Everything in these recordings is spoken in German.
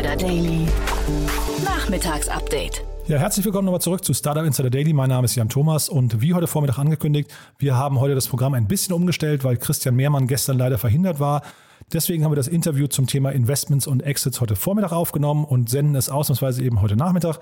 Insider Daily. Nachmittagsupdate. Ja, herzlich willkommen nochmal zurück zu Startup Insider Daily. Mein Name ist Jan Thomas und wie heute Vormittag angekündigt, wir haben heute das Programm ein bisschen umgestellt, weil Christian Mehrmann gestern leider verhindert war. Deswegen haben wir das Interview zum Thema Investments und Exits heute Vormittag aufgenommen und senden es ausnahmsweise eben heute Nachmittag.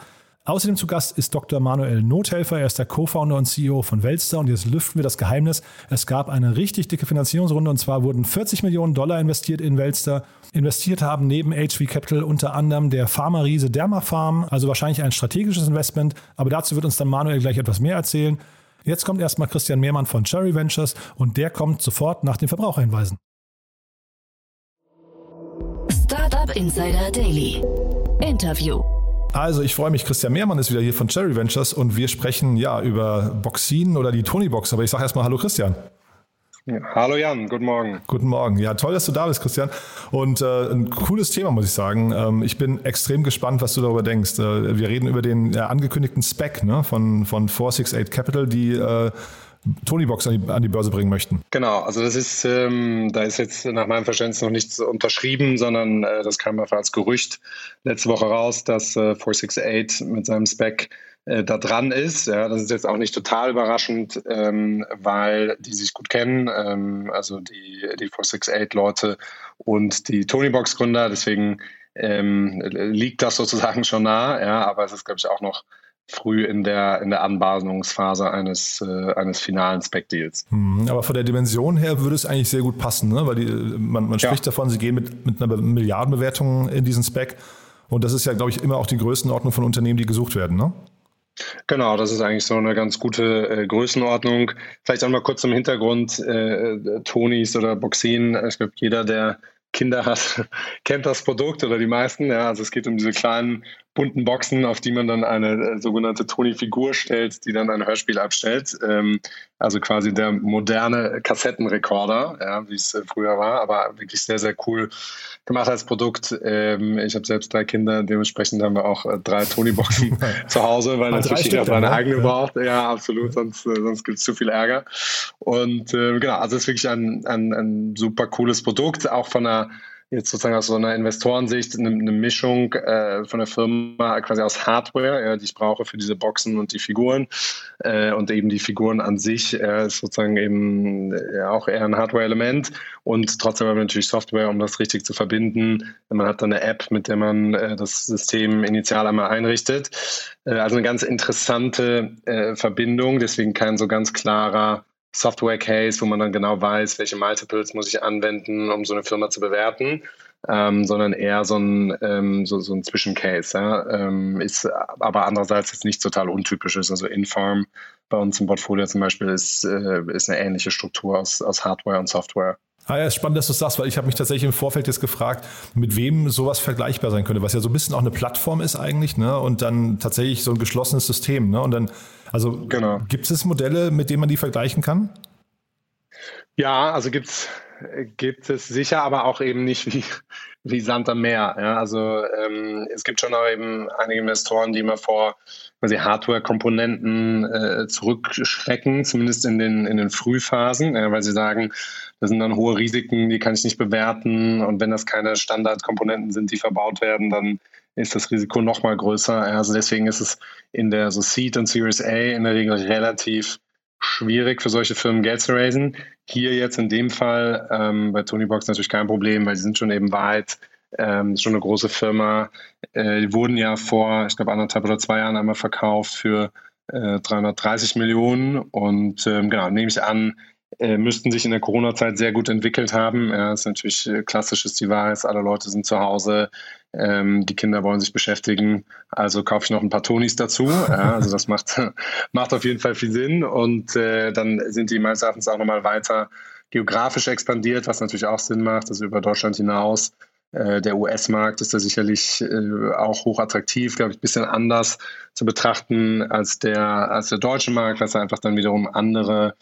Außerdem zu Gast ist Dr. Manuel Nothelfer. Er ist der Co-Founder und CEO von Welster. Und jetzt lüften wir das Geheimnis. Es gab eine richtig dicke Finanzierungsrunde und zwar wurden 40 Millionen Dollar investiert in Welster. Investiert haben neben HV Capital unter anderem der Pharma-Riese Dermafarm, also wahrscheinlich ein strategisches Investment. Aber dazu wird uns dann Manuel gleich etwas mehr erzählen. Jetzt kommt erstmal Christian Mehrmann von Cherry Ventures und der kommt sofort nach den Verbraucherhinweisen. Startup Insider Daily. Interview. Also ich freue mich, Christian Mehrmann ist wieder hier von Cherry Ventures und wir sprechen ja über Boxin oder die Tony Box. Aber ich sage erstmal Hallo Christian. Ja, hallo Jan, guten Morgen. Guten Morgen. Ja, toll, dass du da bist, Christian. Und äh, ein cooles Thema, muss ich sagen. Ähm, ich bin extrem gespannt, was du darüber denkst. Äh, wir reden über den äh, angekündigten Spec ne, von, von 468 Capital, die äh, Tonybox an die, an die Börse bringen möchten. Genau, also das ist, ähm, da ist jetzt nach meinem Verständnis noch nichts unterschrieben, sondern äh, das kam einfach als Gerücht letzte Woche raus, dass äh, 468 mit seinem Spec äh, da dran ist. Ja, das ist jetzt auch nicht total überraschend, ähm, weil die sich gut kennen, ähm, also die, die 468-Leute und die Tonybox-Gründer. Deswegen ähm, liegt das sozusagen schon nah, ja, aber es ist, glaube ich, auch noch früh in der, in der Anbahnungsphase eines, äh, eines finalen Spec-Deals. Hm, aber von der Dimension her würde es eigentlich sehr gut passen, ne? weil die, man, man spricht ja. davon, sie gehen mit, mit einer Milliardenbewertung in diesen Spec. Und das ist ja, glaube ich, immer auch die Größenordnung von Unternehmen, die gesucht werden, ne? Genau, das ist eigentlich so eine ganz gute äh, Größenordnung. Vielleicht auch mal kurz zum Hintergrund äh, Tonys oder Boxin. Ich glaube, jeder, der Kinder hat, kennt das Produkt oder die meisten. Ja, also es geht um diese kleinen bunten Boxen, auf die man dann eine äh, sogenannte Toni-Figur stellt, die dann ein Hörspiel abstellt. Ähm, also quasi der moderne Kassettenrekorder, ja, wie es äh, früher war, aber wirklich sehr, sehr cool gemacht als Produkt. Ähm, ich habe selbst drei Kinder, dementsprechend haben wir auch äh, drei Toni-Boxen zu Hause, weil natürlich jeder seine eigene braucht. Ja, absolut, sonst, äh, sonst gibt es zu viel Ärger. Und äh, genau, also es ist wirklich ein, ein, ein super cooles Produkt, auch von einer jetzt sozusagen aus so einer Investorensicht eine, eine Mischung äh, von der Firma quasi aus Hardware, ja, die ich brauche für diese Boxen und die Figuren äh, und eben die Figuren an sich äh, ist sozusagen eben ja, auch eher ein Hardware-Element und trotzdem haben wir natürlich Software, um das richtig zu verbinden. Man hat dann eine App, mit der man äh, das System initial einmal einrichtet. Äh, also eine ganz interessante äh, Verbindung, deswegen kein so ganz klarer Software-Case, wo man dann genau weiß, welche Multiples muss ich anwenden, um so eine Firma zu bewerten, ähm, sondern eher so ein, ähm, so, so ein Zwischencase. Ja? Ähm, ist aber andererseits jetzt nicht total untypisch ist. Also Infarm bei uns im Portfolio zum Beispiel ist, äh, ist eine ähnliche Struktur aus, aus Hardware und Software. Ah ja, ist spannend, dass du es sagst, weil ich habe mich tatsächlich im Vorfeld jetzt gefragt, mit wem sowas vergleichbar sein könnte, was ja so ein bisschen auch eine Plattform ist eigentlich, ne? Und dann tatsächlich so ein geschlossenes System, ne? Und dann, also genau. gibt es Modelle, mit denen man die vergleichen kann? Ja, also gibt's gibt es sicher, aber auch eben nicht wie, wie Sand am Meer. Ja, also ähm, es gibt schon auch eben einige Investoren, die immer vor quasi Hardware-Komponenten äh, zurückschrecken, zumindest in den, in den Frühphasen, äh, weil sie sagen, das sind dann hohe Risiken, die kann ich nicht bewerten. Und wenn das keine Standardkomponenten sind, die verbaut werden, dann ist das Risiko noch mal größer. Also deswegen ist es in der so Seed und Series A in der Regel relativ schwierig für solche Firmen Geld zu raisen. Hier jetzt in dem Fall ähm, bei Tony Box natürlich kein Problem, weil die sind schon eben weit. Ähm, schon eine große Firma. Äh, die wurden ja vor, ich glaube, anderthalb oder zwei Jahren einmal verkauft für äh, 330 Millionen. Und ähm, genau, nehme ich an, äh, müssten sich in der Corona-Zeit sehr gut entwickelt haben. Ja, ist natürlich äh, klassisches Device, alle Leute sind zu Hause, ähm, die Kinder wollen sich beschäftigen, also kaufe ich noch ein paar Tonis dazu. Ja, also das macht, macht auf jeden Fall viel Sinn. Und äh, dann sind die meines Erachtens auch nochmal weiter geografisch expandiert, was natürlich auch Sinn macht, also über Deutschland hinaus. Äh, der US-Markt ist da sicherlich äh, auch hochattraktiv, glaube ich, ein bisschen anders zu betrachten als der, als der deutsche Markt, was einfach dann wiederum andere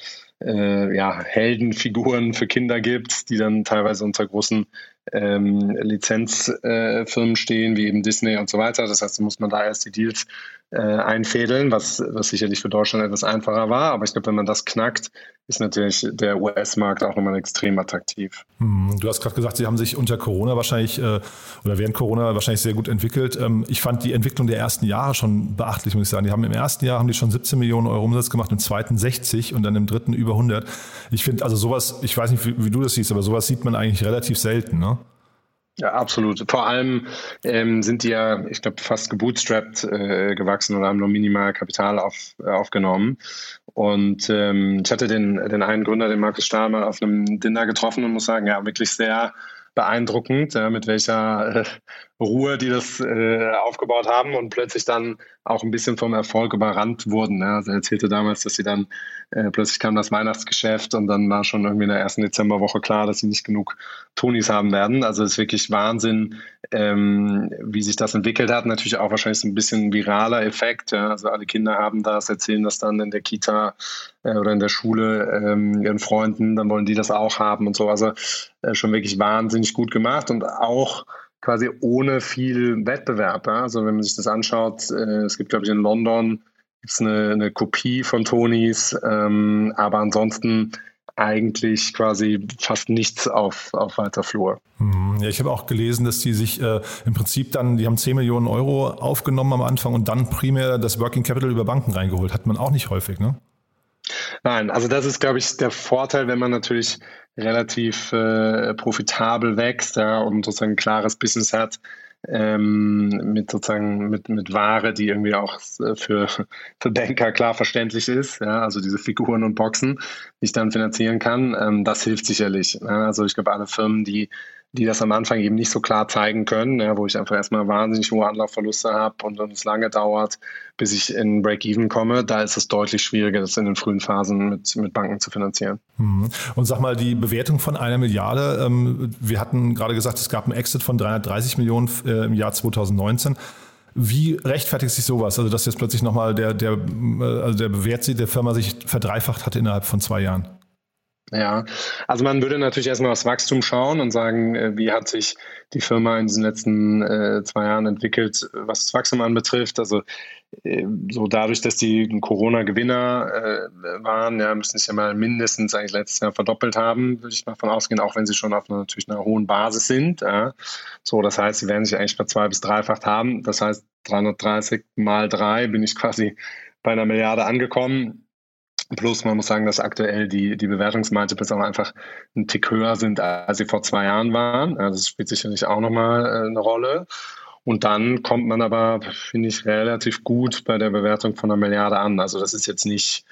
äh, ja, Heldenfiguren für Kinder gibt, die dann teilweise unter großen ähm, Lizenzfirmen äh, stehen, wie eben Disney und so weiter. Das heißt, da muss man da erst die Deals äh, einfädeln, was, was sicherlich für Deutschland etwas einfacher war. Aber ich glaube, wenn man das knackt, ist natürlich der US-Markt auch nochmal extrem attraktiv. Hm, du hast gerade gesagt, Sie haben sich unter Corona wahrscheinlich äh, oder während Corona wahrscheinlich sehr gut entwickelt. Ähm, ich fand die Entwicklung der ersten Jahre schon beachtlich, muss ich sagen. Die haben im ersten Jahr haben die schon 17 Millionen Euro Umsatz gemacht, im zweiten 60 und dann im dritten über 100. Ich finde also sowas, ich weiß nicht, wie, wie, du das siehst, aber sowas sieht man eigentlich relativ selten, ne? Ja, absolut. Vor allem ähm, sind die ja, ich glaube, fast gebootstrapped äh, gewachsen oder haben nur minimal Kapital auf, äh, aufgenommen. Und ähm, ich hatte den, den einen Gründer, den Markus Stahl, mal auf einem Dinner getroffen und muss sagen, ja, wirklich sehr beeindruckend, ja, mit welcher äh, Ruhe die das äh, aufgebaut haben und plötzlich dann auch ein bisschen vom Erfolg überrannt wurden. Ja. Also er erzählte damals, dass sie dann äh, plötzlich kam das Weihnachtsgeschäft und dann war schon irgendwie in der ersten Dezemberwoche klar, dass sie nicht genug Tonis haben werden. Also es ist wirklich Wahnsinn, ähm, wie sich das entwickelt hat. Natürlich auch wahrscheinlich so ein bisschen viraler Effekt. Ja. Also alle Kinder haben das, erzählen das dann in der Kita äh, oder in der Schule ähm, ihren Freunden, dann wollen die das auch haben und so. Also äh, schon wirklich wahnsinnig gut gemacht und auch quasi ohne viel Wettbewerb. Ja? Also wenn man sich das anschaut, äh, es gibt, glaube ich, in London gibt's eine, eine Kopie von Tonys, ähm, aber ansonsten eigentlich quasi fast nichts auf, auf weiter Flur. Mhm. Ja, ich habe auch gelesen, dass die sich äh, im Prinzip dann, die haben 10 Millionen Euro aufgenommen am Anfang und dann primär das Working Capital über Banken reingeholt. Hat man auch nicht häufig, ne? Nein, also das ist, glaube ich, der Vorteil, wenn man natürlich relativ äh, profitabel wächst ja, und sozusagen ein klares Business hat ähm, mit sozusagen mit, mit Ware, die irgendwie auch für, für Banker klar verständlich ist, ja, also diese Figuren und Boxen, die ich dann finanzieren kann, ähm, das hilft sicherlich. Ja. Also ich glaube, alle Firmen, die die das am Anfang eben nicht so klar zeigen können, ja, wo ich einfach erstmal wahnsinnig hohe Anlaufverluste habe und, es lange dauert, bis ich in Break-Even komme, da ist es deutlich schwieriger, das in den frühen Phasen mit, mit Banken zu finanzieren. Mhm. Und sag mal, die Bewertung von einer Milliarde, ähm, wir hatten gerade gesagt, es gab einen Exit von 330 Millionen äh, im Jahr 2019. Wie rechtfertigt sich sowas? Also, dass jetzt plötzlich nochmal der, der, äh, also der Bewert der Firma sich verdreifacht hat innerhalb von zwei Jahren? Ja, also man würde natürlich erstmal aufs Wachstum schauen und sagen, äh, wie hat sich die Firma in diesen letzten äh, zwei Jahren entwickelt, was das Wachstum anbetrifft. Also äh, so dadurch, dass die Corona-Gewinner äh, waren, ja, müssen sich ja mal mindestens eigentlich letztes Jahr verdoppelt haben, würde ich mal von ausgehen, auch wenn sie schon auf einer, natürlich einer hohen Basis sind. Ja. So, das heißt, sie werden sich eigentlich bei zwei bis dreifacht haben. Das heißt, 330 mal drei bin ich quasi bei einer Milliarde angekommen Plus man muss sagen, dass aktuell die, die Bewertungsmultiples auch einfach ein Tick höher sind, als sie vor zwei Jahren waren. Also das spielt sicherlich auch nochmal äh, eine Rolle. Und dann kommt man aber, finde ich, relativ gut bei der Bewertung von einer Milliarde an. Also das ist jetzt nicht,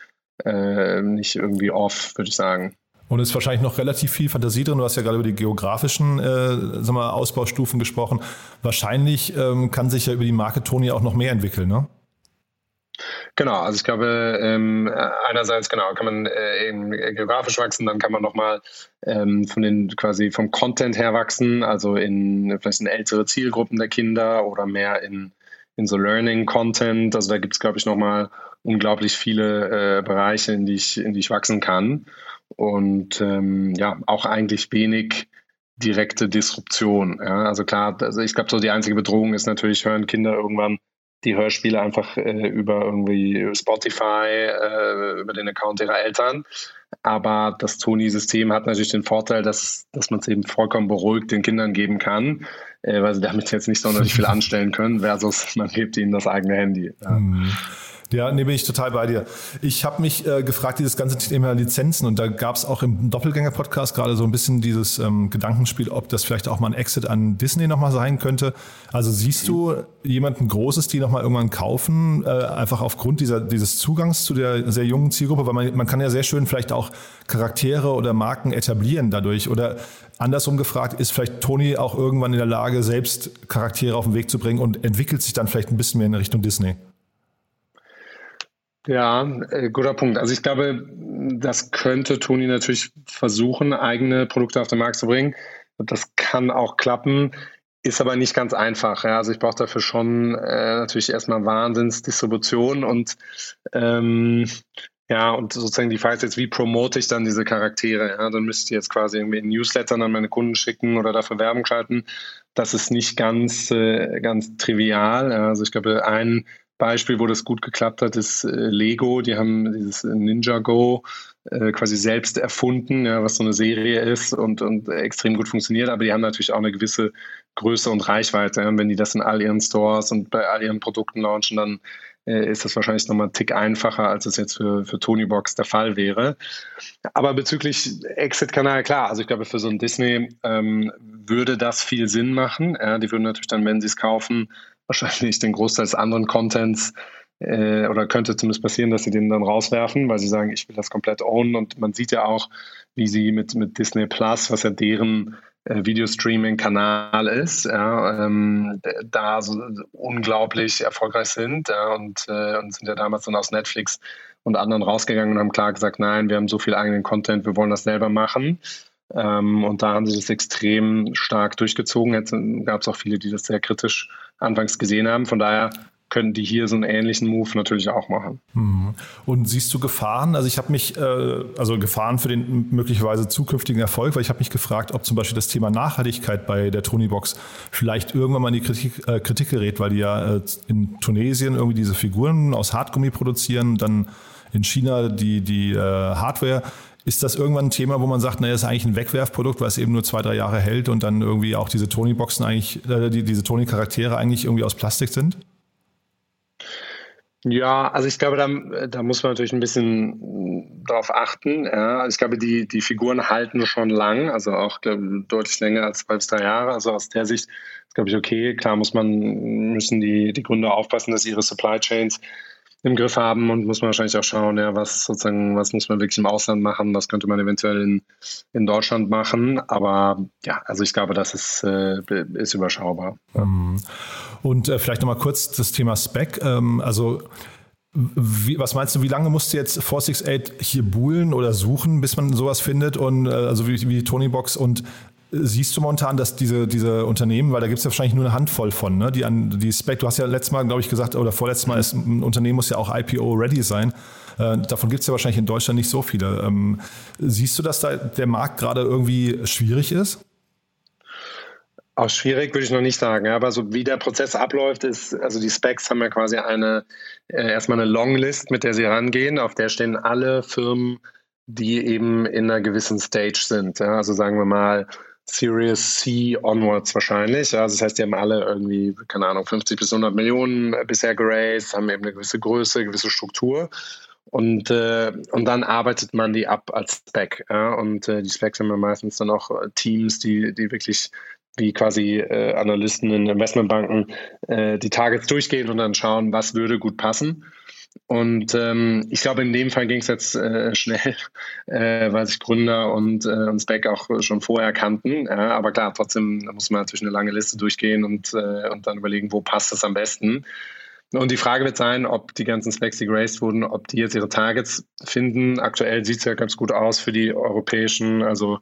äh, nicht irgendwie off, würde ich sagen. Und es ist wahrscheinlich noch relativ viel Fantasie drin. Du hast ja gerade über die geografischen äh, sag mal, Ausbaustufen gesprochen. Wahrscheinlich ähm, kann sich ja über die Marke Tony auch noch mehr entwickeln, ne? Genau, also ich glaube, ähm, einerseits genau kann man äh, eben geografisch wachsen, dann kann man nochmal ähm, von den quasi vom Content her wachsen, also in vielleicht in ältere Zielgruppen der Kinder oder mehr in, in so Learning Content. Also da gibt es, glaube ich, nochmal unglaublich viele äh, Bereiche, in die ich, in die ich wachsen kann. Und ähm, ja, auch eigentlich wenig direkte Disruption. Ja? Also klar, also ich glaube, so die einzige Bedrohung ist natürlich, hören Kinder irgendwann die Hörspiele einfach äh, über irgendwie Spotify, äh, über den Account ihrer Eltern. Aber das Toni-System hat natürlich den Vorteil, dass, dass man es eben vollkommen beruhigt den Kindern geben kann, äh, weil sie damit jetzt nicht sonderlich viel anstellen können, versus man gibt ihnen das eigene Handy. Ja. Mhm. Ja, nee, bin ich total bei dir. Ich habe mich äh, gefragt, dieses ganze Thema Lizenzen und da gab es auch im Doppelgänger-Podcast gerade so ein bisschen dieses ähm, Gedankenspiel, ob das vielleicht auch mal ein Exit an Disney nochmal sein könnte. Also siehst du jemanden Großes, die nochmal irgendwann kaufen, äh, einfach aufgrund dieser, dieses Zugangs zu der sehr jungen Zielgruppe, weil man, man kann ja sehr schön vielleicht auch Charaktere oder Marken etablieren dadurch oder andersrum gefragt, ist vielleicht Tony auch irgendwann in der Lage, selbst Charaktere auf den Weg zu bringen und entwickelt sich dann vielleicht ein bisschen mehr in Richtung Disney? Ja, äh, guter Punkt. Also ich glaube, das könnte Toni natürlich versuchen, eigene Produkte auf den Markt zu bringen. Das kann auch klappen, ist aber nicht ganz einfach. Ja. Also ich brauche dafür schon äh, natürlich erstmal Wahnsinnsdistribution und ähm, Ja, und sozusagen die Frage ist jetzt, wie promote ich dann diese Charaktere? Ja, dann müsste ich jetzt quasi irgendwie in Newslettern an meine Kunden schicken oder dafür Werbung schalten. Das ist nicht ganz, äh, ganz trivial. Also ich glaube, ein Beispiel, wo das gut geklappt hat, ist äh, Lego. Die haben dieses Ninja Go äh, quasi selbst erfunden, ja, was so eine Serie ist und, und extrem gut funktioniert. Aber die haben natürlich auch eine gewisse Größe und Reichweite. Ja. wenn die das in all ihren Stores und bei all ihren Produkten launchen, dann äh, ist das wahrscheinlich nochmal ein Tick einfacher, als es jetzt für, für Tonybox der Fall wäre. Aber bezüglich Exit-Kanal, klar, also ich glaube, für so ein Disney ähm, würde das viel Sinn machen. Ja, die würden natürlich dann, wenn sie es kaufen, wahrscheinlich den Großteil des anderen Contents äh, oder könnte zumindest passieren, dass sie den dann rauswerfen, weil sie sagen, ich will das komplett ownen. Und man sieht ja auch, wie sie mit, mit Disney Plus, was ja deren äh, Videostreaming-Kanal ist, ja, ähm, da so unglaublich erfolgreich sind ja, und, äh, und sind ja damals dann aus Netflix und anderen rausgegangen und haben klar gesagt, nein, wir haben so viel eigenen Content, wir wollen das selber machen. Ähm, und da haben sie das extrem stark durchgezogen. Jetzt gab es auch viele, die das sehr kritisch anfangs gesehen haben. Von daher können die hier so einen ähnlichen Move natürlich auch machen. Mhm. Und siehst du Gefahren? Also ich habe mich, äh, also Gefahren für den möglicherweise zukünftigen Erfolg, weil ich habe mich gefragt, ob zum Beispiel das Thema Nachhaltigkeit bei der Tonybox vielleicht irgendwann mal in die Kritik, äh, Kritik gerät, weil die ja äh, in Tunesien irgendwie diese Figuren aus Hartgummi produzieren, dann in China die, die äh, Hardware. Ist das irgendwann ein Thema, wo man sagt, naja, ist eigentlich ein Wegwerfprodukt, weil es eben nur zwei, drei Jahre hält und dann irgendwie auch diese Tony-Boxen eigentlich, äh, die, diese Tony-Charaktere eigentlich irgendwie aus Plastik sind? Ja, also ich glaube, da, da muss man natürlich ein bisschen drauf achten. Ja. Also ich glaube, die, die Figuren halten schon lang, also auch glaube, deutlich länger als zwei bis drei Jahre. Also aus der Sicht ist, glaube ich, okay. Klar muss man, müssen die, die Gründer aufpassen, dass ihre Supply Chains im Griff haben und muss man wahrscheinlich auch schauen, ja, was sozusagen, was muss man wirklich im Ausland machen, was könnte man eventuell in, in Deutschland machen. Aber ja, also ich glaube, das ist, äh, ist überschaubar. Ähm, und äh, vielleicht nochmal kurz das Thema Spec. Ähm, also wie, was meinst du, wie lange musst du jetzt 468 hier buhlen oder suchen, bis man sowas findet? Und äh, also wie, wie Tony Box und Siehst du momentan, dass diese, diese Unternehmen, weil da gibt es ja wahrscheinlich nur eine Handvoll von, ne? die an die Spec, du hast ja letztes Mal, glaube ich, gesagt, oder vorletztes Mal, ist, ein Unternehmen muss ja auch IPO-ready sein. Äh, davon gibt es ja wahrscheinlich in Deutschland nicht so viele. Ähm, siehst du, dass da der Markt gerade irgendwie schwierig ist? Auch schwierig würde ich noch nicht sagen, aber so wie der Prozess abläuft, ist, also die Specs haben ja quasi eine, äh, erstmal eine Longlist, mit der sie rangehen, auf der stehen alle Firmen, die eben in einer gewissen Stage sind. Also sagen wir mal, Series C onwards wahrscheinlich. Also das heißt, die haben alle irgendwie, keine Ahnung, 50 bis 100 Millionen bisher geraced, haben eben eine gewisse Größe, eine gewisse Struktur. Und, äh, und dann arbeitet man die ab als Spec. Ja? Und äh, die Specs haben ja meistens dann auch Teams, die, die wirklich wie quasi äh, Analysten in Investmentbanken äh, die Targets durchgehen und dann schauen, was würde gut passen. Und ähm, ich glaube, in dem Fall ging es jetzt äh, schnell, äh, weil sich Gründer und, äh, und Spec auch schon vorher kannten. Ja, aber klar, trotzdem muss man natürlich eine lange Liste durchgehen und, äh, und dann überlegen, wo passt es am besten. Und die Frage wird sein, ob die ganzen Specs, die geraced wurden, ob die jetzt ihre Targets finden. Aktuell sieht es ja ganz gut aus für die europäischen, also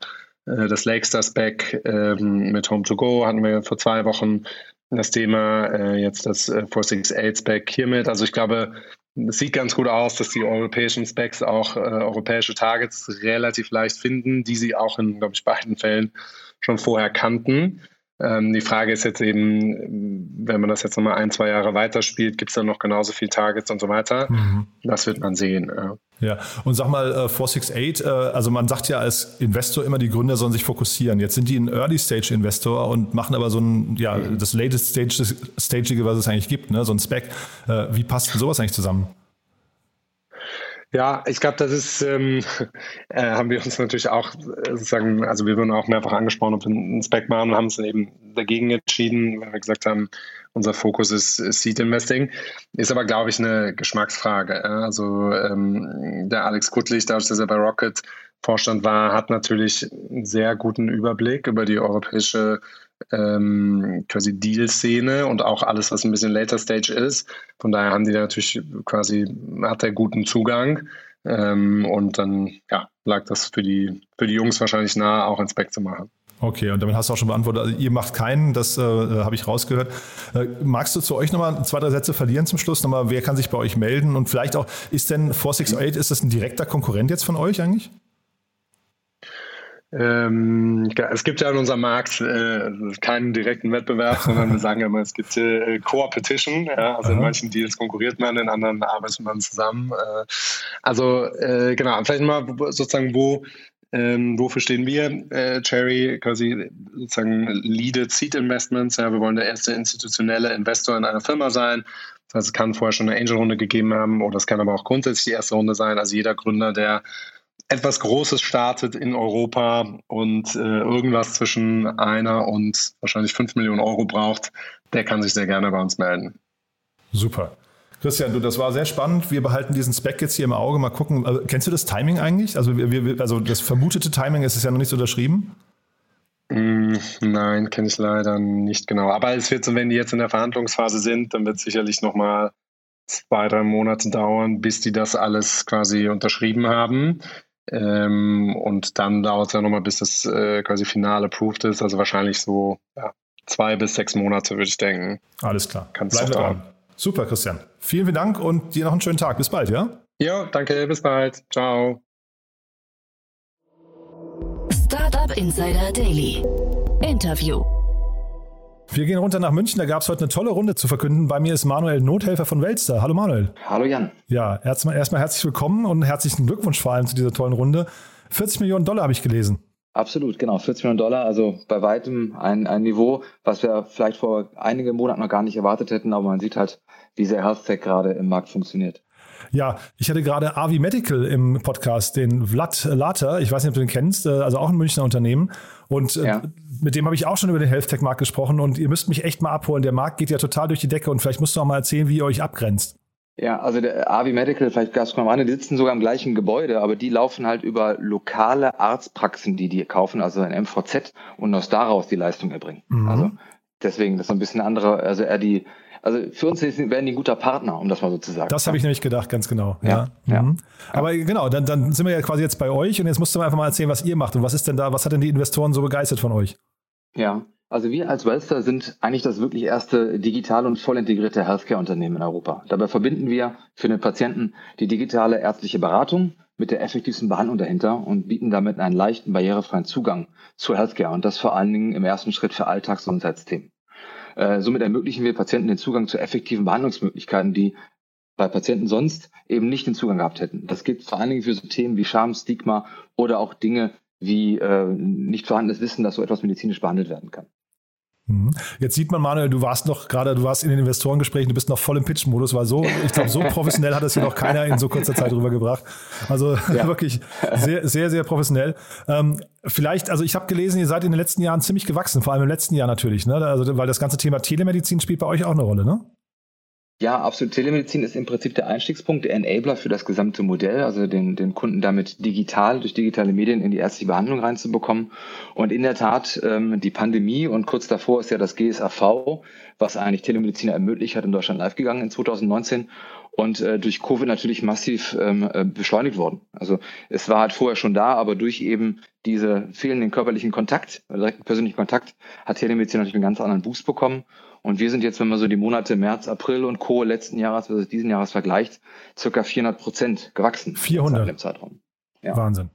äh, das Lakestar Spec ähm, mit Home to Go hatten wir vor zwei Wochen das Thema, äh, jetzt das äh, 468 Spec hiermit. Also ich glaube, es sieht ganz gut aus, dass die europäischen Specs auch äh, europäische Targets relativ leicht finden, die sie auch in, glaube ich, beiden Fällen schon vorher kannten. Ähm, die Frage ist jetzt eben, wenn man das jetzt nochmal ein, zwei Jahre weiterspielt, gibt es dann noch genauso viele Targets und so weiter? Mhm. Das wird man sehen. Ja. Ja, und sag mal, äh, 468, äh, also man sagt ja als Investor immer, die Gründer sollen sich fokussieren. Jetzt sind die ein Early-Stage-Investor und machen aber so ein, ja, mhm. das latest Stage, das Stagige, was es eigentlich gibt, ne? so ein Spec. Äh, wie passt sowas eigentlich zusammen? Ja, ich glaube, das ist, ähm, äh, haben wir uns natürlich auch äh, sozusagen, also wir wurden auch mehrfach angesprochen, ob wir einen Spec machen und haben uns dann eben dagegen entschieden, weil wir gesagt haben, unser Fokus ist, ist Seed Investing. Ist aber, glaube ich, eine Geschmacksfrage. Also ähm, der Alex Kuttlich, dadurch, dass er bei Rocket Vorstand war, hat natürlich einen sehr guten Überblick über die europäische ähm, quasi Deal-Szene und auch alles, was ein bisschen later Stage ist. Von daher haben die natürlich quasi, hat er guten Zugang. Ähm, und dann ja, lag das für die, für die Jungs wahrscheinlich nahe, auch ein Spec zu machen. Okay, und damit hast du auch schon beantwortet, also ihr macht keinen, das äh, habe ich rausgehört. Äh, magst du zu euch nochmal zwei, drei Sätze verlieren zum Schluss? Nochmal, wer kann sich bei euch melden? Und vielleicht auch, ist denn 468, ist das ein direkter Konkurrent jetzt von euch eigentlich? Ähm, es gibt ja in unserem Markt äh, keinen direkten Wettbewerb, sondern wir sagen ja immer, es gibt äh, Co-Opetition. Ja, also in manchen Deals konkurriert man, in anderen arbeitet man zusammen. Äh, also äh, genau, vielleicht mal sozusagen, wo ähm, wofür stehen wir? Äh, Cherry quasi sozusagen leaded Seed Investments. Ja, wir wollen der erste institutionelle Investor in einer Firma sein. Das heißt, es kann vorher schon eine Angel-Runde gegeben haben oder es kann aber auch grundsätzlich die erste Runde sein. Also jeder Gründer, der etwas Großes startet in Europa und äh, irgendwas zwischen einer und wahrscheinlich fünf Millionen Euro braucht, der kann sich sehr gerne bei uns melden. Super. Christian, du, das war sehr spannend. Wir behalten diesen Spec jetzt hier im Auge. Mal gucken. Also, kennst du das Timing eigentlich? Also, wir, wir, also das vermutete Timing ist es ja noch nicht unterschrieben. Mm, nein, kenne ich leider nicht genau. Aber es wird so, wenn die jetzt in der Verhandlungsphase sind, dann wird es sicherlich nochmal zwei, drei Monate dauern, bis die das alles quasi unterschrieben haben. Ähm, und dann dauert es ja nochmal, bis das äh, quasi final approved ist. Also wahrscheinlich so ja, zwei bis sechs Monate, würde ich denken. Alles klar. Kannst Bleiben wir dran. Super, Christian. Vielen, vielen Dank und dir noch einen schönen Tag. Bis bald, ja? Ja, danke. Bis bald. Ciao. Startup Insider Daily. Interview. Wir gehen runter nach München. Da gab es heute eine tolle Runde zu verkünden. Bei mir ist Manuel Nothelfer von Welster. Hallo Manuel. Hallo Jan. Ja, erstmal, erstmal herzlich willkommen und herzlichen Glückwunsch vor allem zu dieser tollen Runde. 40 Millionen Dollar habe ich gelesen. Absolut, genau. 40 Millionen Dollar, also bei weitem ein, ein Niveau, was wir vielleicht vor einigen Monaten noch gar nicht erwartet hätten, aber man sieht halt, wie sehr Health Tech gerade im Markt funktioniert. Ja, ich hatte gerade Avi Medical im Podcast, den Vlad Later, ich weiß nicht, ob du den kennst, äh, also auch ein Münchner Unternehmen. Und äh, ja. mit dem habe ich auch schon über den Health Tech Markt gesprochen und ihr müsst mich echt mal abholen. Der Markt geht ja total durch die Decke und vielleicht musst du auch mal erzählen, wie ihr euch abgrenzt. Ja, also der Avi Medical, vielleicht gab es mal eine, die sitzen sogar im gleichen Gebäude, aber die laufen halt über lokale Arztpraxen, die die kaufen, also ein MVZ und aus daraus die Leistung erbringen. Mhm. Also deswegen, das ist ein bisschen andere, also eher die, also für uns werden die ein guter Partner, um das mal so zu sagen. Das habe ich nämlich gedacht, ganz genau. Ja, ja. Mhm. Aber genau, dann, dann sind wir ja quasi jetzt bei euch und jetzt musst du mir einfach mal erzählen, was ihr macht und was ist denn da, was hat denn die Investoren so begeistert von euch? Ja, also wir als Wellster sind eigentlich das wirklich erste digital und voll integrierte Healthcare-Unternehmen in Europa. Dabei verbinden wir für den Patienten die digitale ärztliche Beratung mit der effektivsten Behandlung dahinter und bieten damit einen leichten, barrierefreien Zugang zu Healthcare und das vor allen Dingen im ersten Schritt für Alltagsgesundheitsthemen. Äh, somit ermöglichen wir Patienten den Zugang zu effektiven Behandlungsmöglichkeiten, die bei Patienten sonst eben nicht den Zugang gehabt hätten. Das gilt vor allen Dingen für so Themen wie Scham, Stigma oder auch Dinge wie äh, nicht vorhandenes Wissen, dass so etwas medizinisch behandelt werden kann. Mhm. Jetzt sieht man, Manuel, du warst noch gerade, du warst in den Investorengesprächen, du bist noch voll im Pitch-Modus, weil so, ich glaube, so professionell hat es hier noch keiner in so kurzer Zeit rübergebracht. Also ja. wirklich sehr, sehr, sehr professionell. Ähm, vielleicht, also ich habe gelesen, ihr seid in den letzten Jahren ziemlich gewachsen, vor allem im letzten Jahr natürlich, ne? Also, weil das ganze Thema Telemedizin spielt bei euch auch eine Rolle, ne? Ja, absolut. Telemedizin ist im Prinzip der Einstiegspunkt, der Enabler für das gesamte Modell, also den, den Kunden damit digital, durch digitale Medien in die ärztliche Behandlung reinzubekommen. Und in der Tat, ähm, die Pandemie und kurz davor ist ja das GSAV, was eigentlich Telemediziner ermöglicht hat, in Deutschland live gegangen in 2019 und äh, durch Covid natürlich massiv ähm, äh, beschleunigt worden. Also es war halt vorher schon da, aber durch eben diese fehlenden körperlichen Kontakt, direkten persönlichen Kontakt, hat Telemedizin natürlich einen ganz anderen Boost bekommen. Und wir sind jetzt, wenn man so die Monate März, April und Co. letzten Jahres versus diesen Jahres vergleicht, circa 400 Prozent gewachsen. 400 im Zeitraum. Ja. Wahnsinn.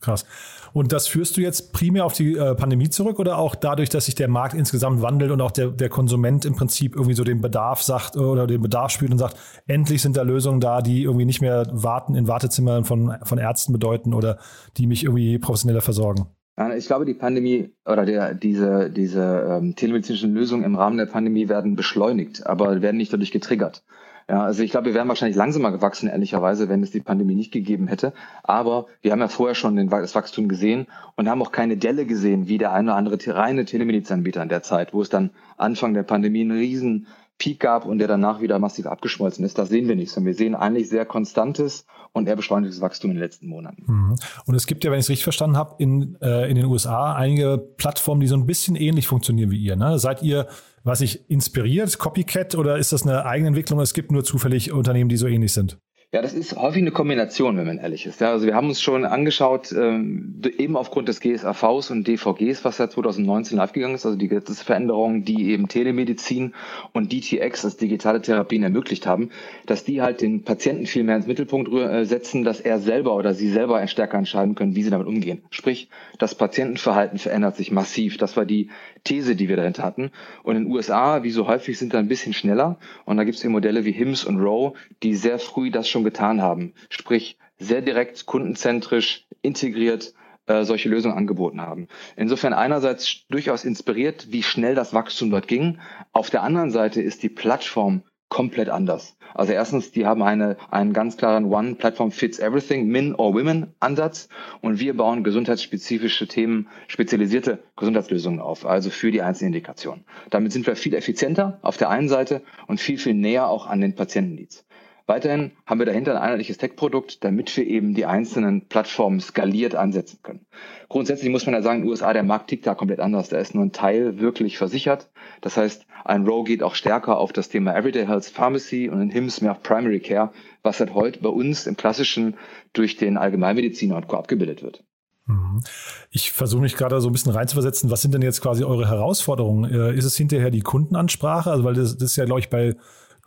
Krass. Und das führst du jetzt primär auf die äh, Pandemie zurück oder auch dadurch, dass sich der Markt insgesamt wandelt und auch der, der Konsument im Prinzip irgendwie so den Bedarf sagt oder den Bedarf spürt und sagt, endlich sind da Lösungen da, die irgendwie nicht mehr warten in Wartezimmern von, von Ärzten bedeuten oder die mich irgendwie professioneller versorgen? Ich glaube, die Pandemie oder der, diese, diese ähm, telemedizinischen Lösungen im Rahmen der Pandemie werden beschleunigt, aber werden nicht dadurch getriggert. Ja, also ich glaube, wir wären wahrscheinlich langsamer gewachsen, ehrlicherweise, wenn es die Pandemie nicht gegeben hätte. Aber wir haben ja vorher schon den, das Wachstum gesehen und haben auch keine Delle gesehen, wie der eine oder andere reine Telemedizinanbieter in der Zeit, wo es dann Anfang der Pandemie einen riesen Peak gab und der danach wieder massiv abgeschmolzen ist. Das sehen wir nicht, sondern wir sehen eigentlich sehr konstantes und eher beschleunigtes Wachstum in den letzten Monaten. Mhm. Und es gibt ja, wenn ich es richtig verstanden habe, in, äh, in den USA einige Plattformen, die so ein bisschen ähnlich funktionieren wie ihr. Ne? Seid ihr, was ich inspiriert, Copycat oder ist das eine eigene Entwicklung? Es gibt nur zufällig Unternehmen, die so ähnlich sind. Ja, das ist häufig eine Kombination, wenn man ehrlich ist. Ja, also wir haben uns schon angeschaut, ähm, eben aufgrund des GSAVs und DVGs, was ja 2019 live gegangen ist, also die Gesetzesveränderungen, die eben Telemedizin und DTX, das digitale Therapien ermöglicht haben, dass die halt den Patienten viel mehr ins Mittelpunkt äh, setzen, dass er selber oder sie selber stärker entscheiden können, wie sie damit umgehen. Sprich, das Patientenverhalten verändert sich massiv. Das war die These, die wir dahinter hatten. Und in den USA, wie so häufig, sind da ein bisschen schneller. Und da gibt es eben Modelle wie HIMS und Row, die sehr früh das schon schon getan haben. Sprich, sehr direkt, kundenzentrisch, integriert äh, solche Lösungen angeboten haben. Insofern einerseits durchaus inspiriert, wie schnell das Wachstum dort ging. Auf der anderen Seite ist die Plattform komplett anders. Also erstens, die haben eine, einen ganz klaren One Platform Fits Everything, Men or Women Ansatz und wir bauen gesundheitsspezifische Themen, spezialisierte Gesundheitslösungen auf, also für die einzelnen Indikationen. Damit sind wir viel effizienter auf der einen Seite und viel, viel näher auch an den Patientenleads. Weiterhin haben wir dahinter ein einheitliches Tech-Produkt, damit wir eben die einzelnen Plattformen skaliert ansetzen können. Grundsätzlich muss man ja sagen, in den USA, der Markt tickt da komplett anders. Da ist nur ein Teil wirklich versichert. Das heißt, ein Row geht auch stärker auf das Thema Everyday Health Pharmacy und in HIMS mehr auf Primary Care, was halt heute bei uns im klassischen durch den Allgemeinmediziner und Co. abgebildet wird. Mhm. Ich versuche mich gerade so ein bisschen reinzuversetzen. Was sind denn jetzt quasi eure Herausforderungen? Äh, ist es hinterher die Kundenansprache? Also, weil das, das ist ja, glaube ich, bei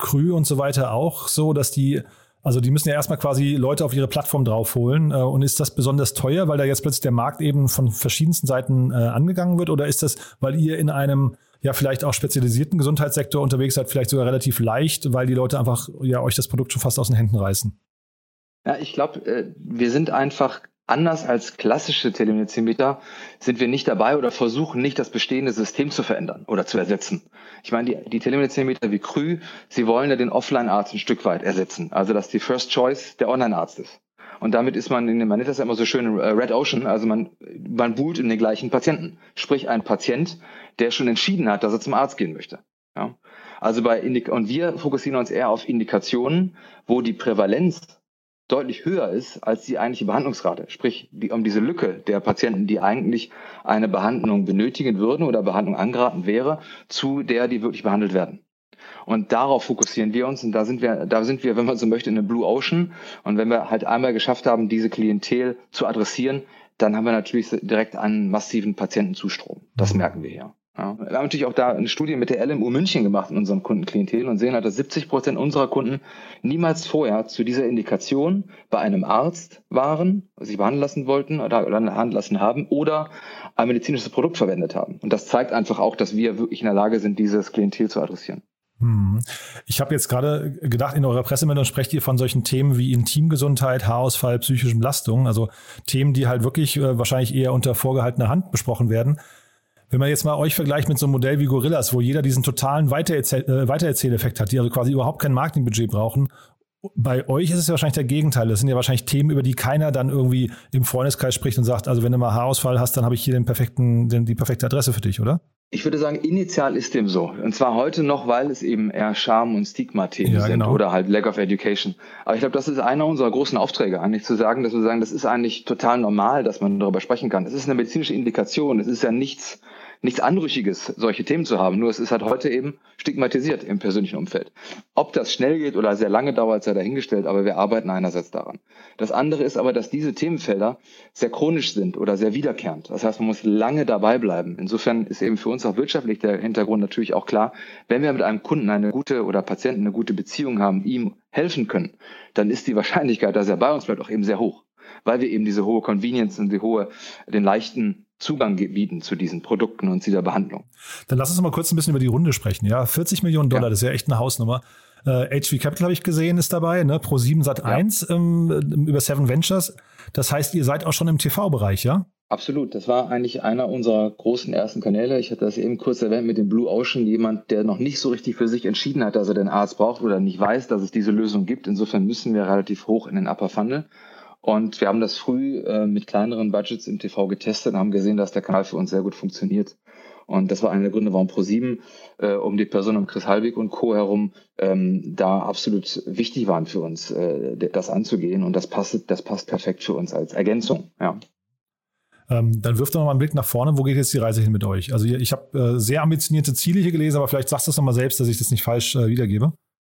Krü und so weiter auch so, dass die, also die müssen ja erstmal quasi Leute auf ihre Plattform draufholen. Äh, und ist das besonders teuer, weil da jetzt plötzlich der Markt eben von verschiedensten Seiten äh, angegangen wird? Oder ist das, weil ihr in einem ja vielleicht auch spezialisierten Gesundheitssektor unterwegs seid, vielleicht sogar relativ leicht, weil die Leute einfach ja euch das Produkt schon fast aus den Händen reißen? Ja, ich glaube, äh, wir sind einfach anders als klassische Telemedizinbieter sind wir nicht dabei oder versuchen nicht, das bestehende System zu verändern oder zu ersetzen. Ich meine, die, die Telemedizinbieter wie Krü, sie wollen ja den Offline-Arzt ein Stück weit ersetzen. Also, dass die First Choice der Online-Arzt ist. Und damit ist man, in, man nennt das ja immer so schön äh, Red Ocean, also man, man buhlt in den gleichen Patienten. Sprich, ein Patient, der schon entschieden hat, dass er zum Arzt gehen möchte. Ja? Also bei Indik und wir fokussieren uns eher auf Indikationen, wo die Prävalenz deutlich höher ist als die eigentliche Behandlungsrate. Sprich, die, um diese Lücke der Patienten, die eigentlich eine Behandlung benötigen würden oder Behandlung angeraten wäre, zu der, die wirklich behandelt werden. Und darauf fokussieren wir uns und da sind wir, da sind wir, wenn man so möchte, in einem Blue Ocean. Und wenn wir halt einmal geschafft haben, diese Klientel zu adressieren, dann haben wir natürlich direkt einen massiven Patientenzustrom. Das merken wir hier. Ja. Wir haben natürlich auch da eine Studie mit der LMU München gemacht in unserem Kundenklientel und sehen halt, dass 70 Prozent unserer Kunden niemals vorher zu dieser Indikation bei einem Arzt waren, sich behandeln lassen wollten oder behandeln lassen haben oder ein medizinisches Produkt verwendet haben. Und das zeigt einfach auch, dass wir wirklich in der Lage sind, dieses Klientel zu adressieren. Hm. Ich habe jetzt gerade gedacht, in eurer Pressemeldung sprecht ihr von solchen Themen wie Intimgesundheit, Haarausfall, psychischen Belastungen, also Themen, die halt wirklich äh, wahrscheinlich eher unter vorgehaltener Hand besprochen werden. Wenn man jetzt mal euch vergleicht mit so einem Modell wie Gorillas, wo jeder diesen totalen Weitererzähl äh, Weitererzähleffekt hat, die also quasi überhaupt kein Marketingbudget brauchen, bei euch ist es ja wahrscheinlich der Gegenteil. Das sind ja wahrscheinlich Themen, über die keiner dann irgendwie im Freundeskreis spricht und sagt, also wenn du mal Haarausfall hast, dann habe ich hier den perfekten, den, die perfekte Adresse für dich, oder? Ich würde sagen, initial ist dem so. Und zwar heute noch, weil es eben eher Scham- und Stigma-Themen ja, sind genau. oder halt Lack of Education. Aber ich glaube, das ist einer unserer großen Aufträge, eigentlich zu sagen, dass wir sagen, das ist eigentlich total normal, dass man darüber sprechen kann. Es ist eine medizinische Indikation. Es ist ja nichts, nichts Anrüchiges, solche Themen zu haben. Nur es ist halt heute eben stigmatisiert im persönlichen Umfeld. Ob das schnell geht oder sehr lange dauert, sei dahingestellt, aber wir arbeiten einerseits daran. Das andere ist aber, dass diese Themenfelder sehr chronisch sind oder sehr wiederkehrend. Das heißt, man muss lange dabei bleiben. Insofern ist eben für uns auch wirtschaftlich der Hintergrund natürlich auch klar, wenn wir mit einem Kunden eine gute oder Patienten eine gute Beziehung haben, ihm helfen können, dann ist die Wahrscheinlichkeit, dass er bei uns bleibt, auch eben sehr hoch weil wir eben diese hohe Convenience und die hohe, den leichten Zugang bieten zu diesen Produkten und dieser Behandlung. Dann lass uns mal kurz ein bisschen über die Runde sprechen. Ja, 40 Millionen Dollar, ja. das ist ja echt eine Hausnummer. Äh, HV Capital habe ich gesehen, ist dabei, ne? Pro 7 Sat 1 ja. ähm, über Seven Ventures. Das heißt, ihr seid auch schon im TV-Bereich, ja? Absolut. Das war eigentlich einer unserer großen ersten Kanäle. Ich hatte das eben kurz erwähnt mit dem Blue Ocean. Jemand, der noch nicht so richtig für sich entschieden hat, dass er den Arzt braucht oder nicht weiß, dass es diese Lösung gibt. Insofern müssen wir relativ hoch in den Upper Funnel. Und wir haben das früh äh, mit kleineren Budgets im TV getestet und haben gesehen, dass der Kanal für uns sehr gut funktioniert. Und das war einer der Gründe, warum Pro7 äh, um die Person um Chris Halbig und Co. herum ähm, da absolut wichtig waren für uns, äh, das anzugehen. Und das passt, das passt perfekt für uns als Ergänzung. Ja. Ähm, dann wirft doch mal einen Blick nach vorne. Wo geht jetzt die Reise hin mit euch? Also ich habe äh, sehr ambitionierte Ziele hier gelesen, aber vielleicht sagst du es nochmal selbst, dass ich das nicht falsch äh, wiedergebe.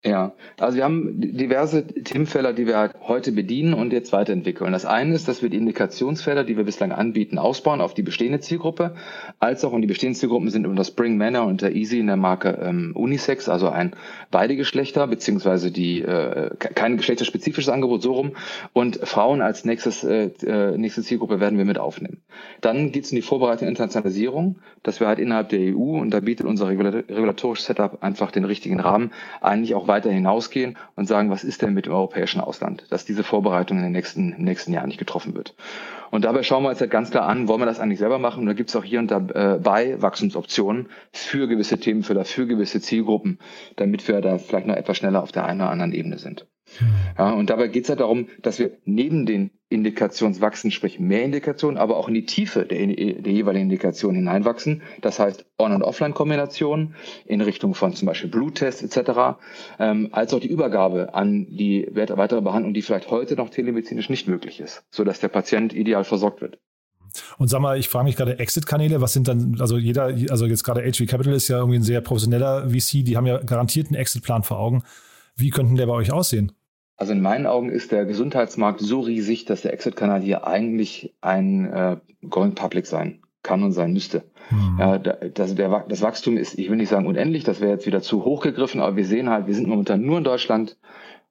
Ja, also wir haben diverse Themenfelder, die wir halt heute bedienen und jetzt weiterentwickeln. Das eine ist, dass wir die Indikationsfelder, die wir bislang anbieten, ausbauen auf die bestehende Zielgruppe, als auch und die bestehenden Zielgruppen sind unter Spring Manor und der Easy in der Marke ähm, Unisex, also ein beide Geschlechter, beziehungsweise die äh, kein geschlechterspezifisches Angebot, so rum. Und Frauen als nächstes, äh, äh nächste Zielgruppe werden wir mit aufnehmen. Dann geht es in die Vorbereitung Internationalisierung, dass wir halt innerhalb der EU, und da bietet unser regulatorisches Setup einfach den richtigen Rahmen, eigentlich auch weiter hinausgehen und sagen, was ist denn mit dem europäischen Ausland, dass diese Vorbereitung in den nächsten, im nächsten Jahr nicht getroffen wird. Und dabei schauen wir uns halt ganz klar an, wollen wir das eigentlich selber machen? Und da gibt es auch hier und dabei äh, Wachstumsoptionen für gewisse Themenfelder, für gewisse Zielgruppen, damit wir da vielleicht noch etwas schneller auf der einen oder anderen Ebene sind. Ja, und dabei geht es ja darum, dass wir neben den Indikationswachsen, sprich mehr Indikationen, aber auch in die Tiefe der, der jeweiligen Indikation hineinwachsen. Das heißt On- und Offline-Kombinationen in Richtung von zum Beispiel Bluttests etc., ähm, als auch die Übergabe an die weitere Behandlung, die vielleicht heute noch telemedizinisch nicht möglich ist, sodass der Patient ideal versorgt wird. Und sag mal, ich frage mich gerade Exit-Kanäle, was sind dann, also jeder, also jetzt gerade HV Capital ist ja irgendwie ein sehr professioneller VC, die haben ja garantiert einen Exit-Plan vor Augen. Wie könnten der bei euch aussehen? Also in meinen Augen ist der Gesundheitsmarkt so riesig, dass der Exit-Kanal hier eigentlich ein äh, Going Public sein kann und sein müsste. Mhm. Ja, das, der, das Wachstum ist, ich will nicht sagen unendlich, das wäre jetzt wieder zu hoch gegriffen, aber wir sehen halt, wir sind momentan nur in Deutschland.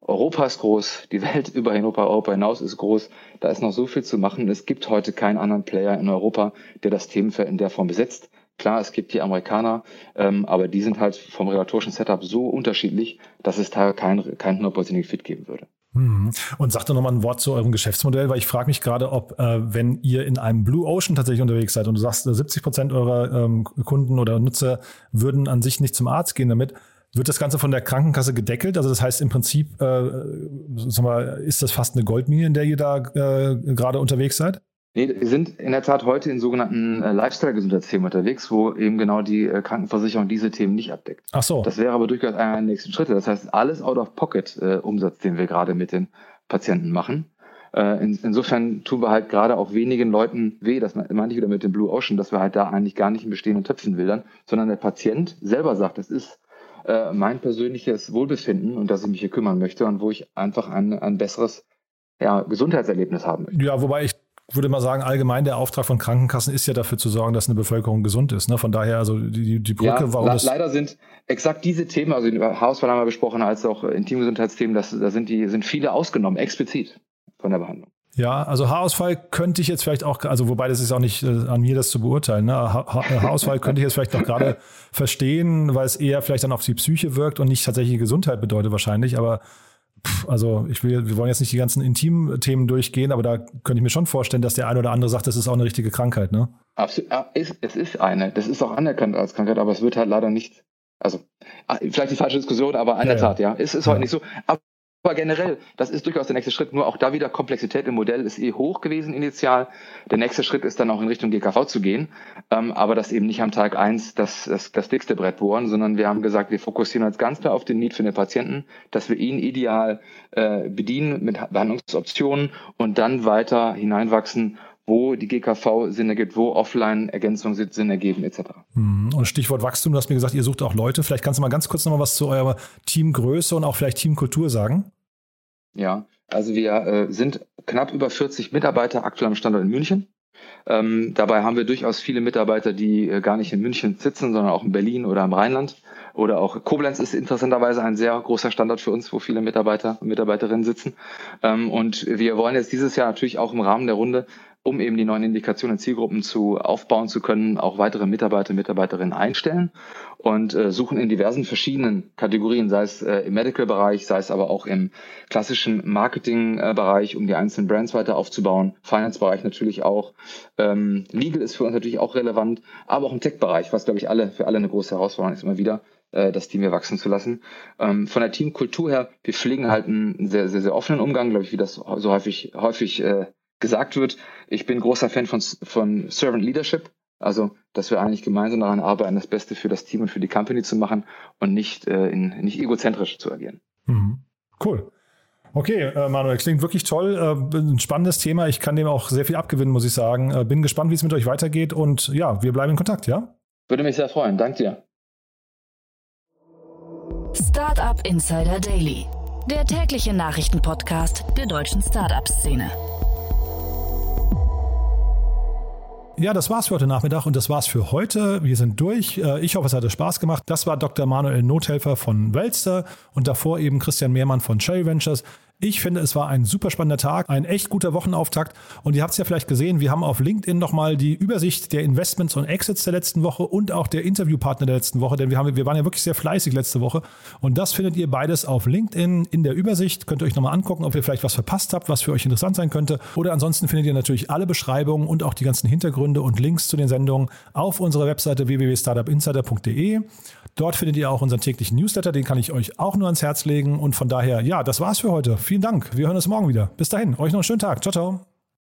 Europa ist groß, die Welt über Europa, Europa hinaus ist groß. Da ist noch so viel zu machen. Es gibt heute keinen anderen Player in Europa, der das Themenfeld in der Form besetzt. Klar, es gibt die Amerikaner, ähm, aber die sind halt vom regulatorischen Setup so unterschiedlich, dass es da kein, kein hundertprozentigen Fit geben würde. Mhm. Und sagt doch nochmal ein Wort zu eurem Geschäftsmodell, weil ich frage mich gerade, ob, äh, wenn ihr in einem Blue Ocean tatsächlich unterwegs seid und du sagst, 70 äh, Prozent eurer ähm, Kunden oder Nutzer würden an sich nicht zum Arzt gehen damit, wird das Ganze von der Krankenkasse gedeckelt? Also das heißt im Prinzip, äh, sag mal, ist das fast eine Goldmine, in der ihr da äh, gerade unterwegs seid? Nee, wir sind in der Tat heute in sogenannten äh, Lifestyle-Gesundheitsthemen unterwegs, wo eben genau die äh, Krankenversicherung diese Themen nicht abdeckt. Ach so. Das wäre aber durchaus einer der nächsten Schritte. Das heißt, alles Out-of-Pocket-Umsatz, äh, den wir gerade mit den Patienten machen. Äh, in, insofern tun wir halt gerade auch wenigen Leuten weh, das meine ich wieder mit dem Blue Ocean, dass wir halt da eigentlich gar nicht in bestehenden Töpfen wildern, sondern der Patient selber sagt, das ist äh, mein persönliches Wohlbefinden und dass ich mich hier kümmern möchte und wo ich einfach ein, ein besseres ja, Gesundheitserlebnis haben möchte. Ja, wobei ich würde mal sagen, allgemein der Auftrag von Krankenkassen ist ja dafür zu sorgen, dass eine Bevölkerung gesund ist. Ne? Von daher, also die, die Brücke, ja, warum le Leider sind exakt diese Themen, also Haarausfall haben wir besprochen, als auch Intimgesundheitsthemen, das, da sind, die, sind viele ausgenommen, explizit von der Behandlung. Ja, also Haarausfall könnte ich jetzt vielleicht auch, also wobei das ist auch nicht äh, an mir, das zu beurteilen. Ne? Ha Haarausfall könnte ich jetzt vielleicht noch gerade verstehen, weil es eher vielleicht dann auf die Psyche wirkt und nicht tatsächlich Gesundheit bedeutet wahrscheinlich. Aber also ich will, wir wollen jetzt nicht die ganzen Intim-Themen durchgehen, aber da könnte ich mir schon vorstellen, dass der eine oder andere sagt, das ist auch eine richtige Krankheit, ne? Absolut, es ist eine. Das ist auch anerkannt als Krankheit, aber es wird halt leider nicht, also ah, vielleicht die falsche Diskussion, aber in ja, der Tat, ja. Es ist ja. heute nicht so. Aber aber generell, das ist durchaus der nächste Schritt. Nur auch da wieder Komplexität im Modell ist eh hoch gewesen initial. Der nächste Schritt ist dann auch in Richtung GKV zu gehen. Ähm, aber das eben nicht am Tag eins das, das, das dickste Brett bohren, sondern wir haben gesagt, wir fokussieren uns ganz klar auf den Need für den Patienten, dass wir ihn ideal äh, bedienen mit Behandlungsoptionen und dann weiter hineinwachsen wo die GKV Sinn ergibt, wo Offline-Ergänzungen Sinn ergeben, etc. Mhm. Und Stichwort Wachstum, du hast mir gesagt, ihr sucht auch Leute. Vielleicht kannst du mal ganz kurz noch mal was zu eurer Teamgröße und auch vielleicht Teamkultur sagen. Ja, also wir äh, sind knapp über 40 Mitarbeiter aktuell am Standort in München. Ähm, dabei haben wir durchaus viele Mitarbeiter, die äh, gar nicht in München sitzen, sondern auch in Berlin oder im Rheinland. Oder auch Koblenz ist interessanterweise ein sehr großer Standort für uns, wo viele Mitarbeiter und Mitarbeiterinnen sitzen. Ähm, und wir wollen jetzt dieses Jahr natürlich auch im Rahmen der Runde um eben die neuen Indikationen und Zielgruppen zu aufbauen zu können, auch weitere Mitarbeiter, Mitarbeiterinnen einstellen und äh, suchen in diversen verschiedenen Kategorien, sei es äh, im Medical-Bereich, sei es aber auch im klassischen Marketing-Bereich, um die einzelnen Brands weiter aufzubauen, Finance-Bereich natürlich auch, ähm, Legal ist für uns natürlich auch relevant, aber auch im Tech-Bereich, was glaube ich alle für alle eine große Herausforderung ist immer wieder äh, das Team hier wachsen zu lassen. Ähm, von der Teamkultur her, wir pflegen halt einen sehr, sehr, sehr offenen Umgang, glaube ich, wie das so häufig, häufig äh, gesagt wird. Ich bin großer Fan von, von Servant Leadership. Also, dass wir eigentlich gemeinsam daran arbeiten, das Beste für das Team und für die Company zu machen und nicht, äh, in, nicht egozentrisch zu agieren. Mhm. Cool. Okay, äh, Manuel, klingt wirklich toll. Äh, ein spannendes Thema. Ich kann dem auch sehr viel abgewinnen, muss ich sagen. Äh, bin gespannt, wie es mit euch weitergeht und ja, wir bleiben in Kontakt, ja? Würde mich sehr freuen. Danke dir. Startup Startup Insider Daily, der tägliche Nachrichtenpodcast der deutschen Startup-Szene. Ja, das war's für heute Nachmittag und das war's für heute. Wir sind durch. Äh, ich hoffe, es hat Spaß gemacht. Das war Dr. Manuel Nothelfer von Welster und davor eben Christian Mehrmann von Cherry Ventures. Ich finde, es war ein super spannender Tag, ein echt guter Wochenauftakt. Und ihr habt es ja vielleicht gesehen, wir haben auf LinkedIn nochmal die Übersicht der Investments und Exits der letzten Woche und auch der Interviewpartner der letzten Woche, denn wir, haben, wir waren ja wirklich sehr fleißig letzte Woche. Und das findet ihr beides auf LinkedIn in der Übersicht. Könnt ihr euch nochmal angucken, ob ihr vielleicht was verpasst habt, was für euch interessant sein könnte. Oder ansonsten findet ihr natürlich alle Beschreibungen und auch die ganzen Hintergründe und Links zu den Sendungen auf unserer Webseite www.startupinsider.de. Dort findet ihr auch unseren täglichen Newsletter, den kann ich euch auch nur ans Herz legen. Und von daher, ja, das war's für heute. Vielen Dank. Wir hören uns morgen wieder. Bis dahin, euch noch einen schönen Tag. Ciao, ciao.